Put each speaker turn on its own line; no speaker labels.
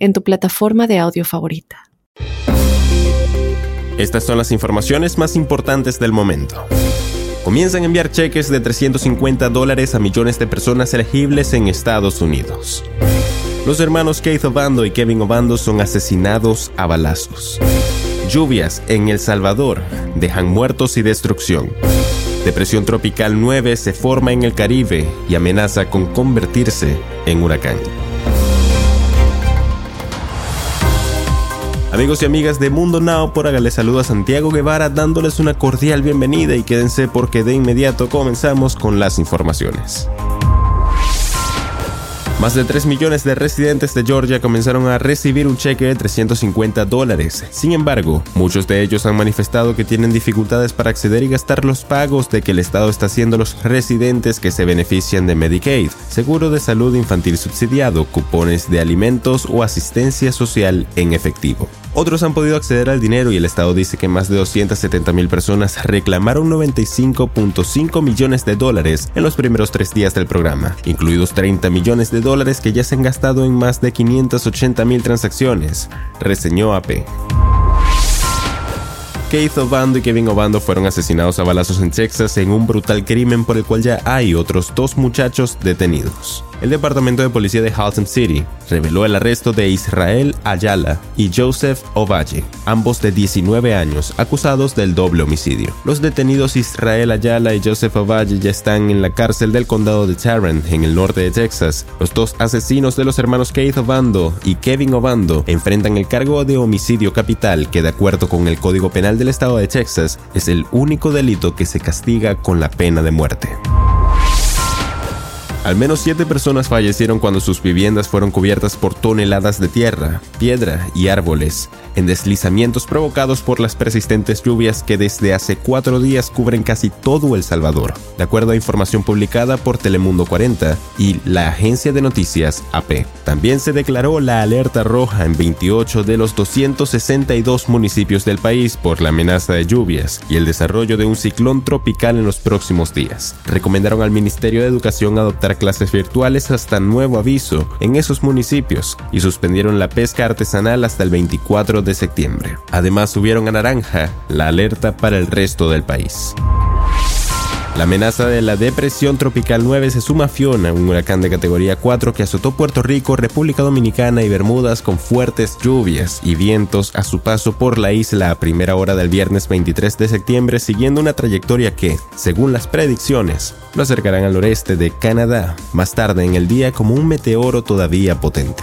en tu plataforma de audio favorita.
Estas son las informaciones más importantes del momento. Comienzan a enviar cheques de 350 dólares a millones de personas elegibles en Estados Unidos. Los hermanos Keith Obando y Kevin Obando son asesinados a balazos. Lluvias en El Salvador dejan muertos y destrucción. Depresión tropical 9 se forma en el Caribe y amenaza con convertirse en huracán. Amigos y amigas de Mundo Now, por acá les saluda Santiago Guevara dándoles una cordial bienvenida y quédense porque de inmediato comenzamos con las informaciones. Más de 3 millones de residentes de Georgia comenzaron a recibir un cheque de 350 dólares. Sin embargo, muchos de ellos han manifestado que tienen dificultades para acceder y gastar los pagos de que el Estado está haciendo los residentes que se benefician de Medicaid, seguro de salud infantil subsidiado, cupones de alimentos o asistencia social en efectivo. Otros han podido acceder al dinero y el Estado dice que más de 270 mil personas reclamaron 95.5 millones de dólares en los primeros tres días del programa, incluidos 30 millones de dólares que ya se han gastado en más de 580 mil transacciones, reseñó AP. Keith Obando y Kevin Obando fueron asesinados a balazos en Texas en un brutal crimen por el cual ya hay otros dos muchachos detenidos el Departamento de Policía de Halton City reveló el arresto de Israel Ayala y Joseph Ovalle, ambos de 19 años, acusados del doble homicidio. Los detenidos Israel Ayala y Joseph Ovalle ya están en la cárcel del condado de Tarrant, en el norte de Texas. Los dos asesinos de los hermanos Keith Obando y Kevin Obando enfrentan el cargo de homicidio capital, que de acuerdo con el Código Penal del estado de Texas es el único delito que se castiga con la pena de muerte. Al menos siete personas fallecieron cuando sus viviendas fueron cubiertas por toneladas de tierra, piedra y árboles, en deslizamientos provocados por las persistentes lluvias que desde hace cuatro días cubren casi todo El Salvador, de acuerdo a información publicada por Telemundo 40 y la agencia de noticias AP. También se declaró la alerta roja en 28 de los 262 municipios del país por la amenaza de lluvias y el desarrollo de un ciclón tropical en los próximos días. Recomendaron al Ministerio de Educación adoptar clases virtuales hasta nuevo aviso en esos municipios y suspendieron la pesca artesanal hasta el 24 de septiembre. Además subieron a naranja la alerta para el resto del país. La amenaza de la depresión tropical 9 se suma a Fiona, un huracán de categoría 4 que azotó Puerto Rico, República Dominicana y Bermudas con fuertes lluvias y vientos a su paso por la isla a primera hora del viernes 23 de septiembre, siguiendo una trayectoria que, según las predicciones, lo acercarán al noreste de Canadá más tarde en el día como un meteoro todavía potente.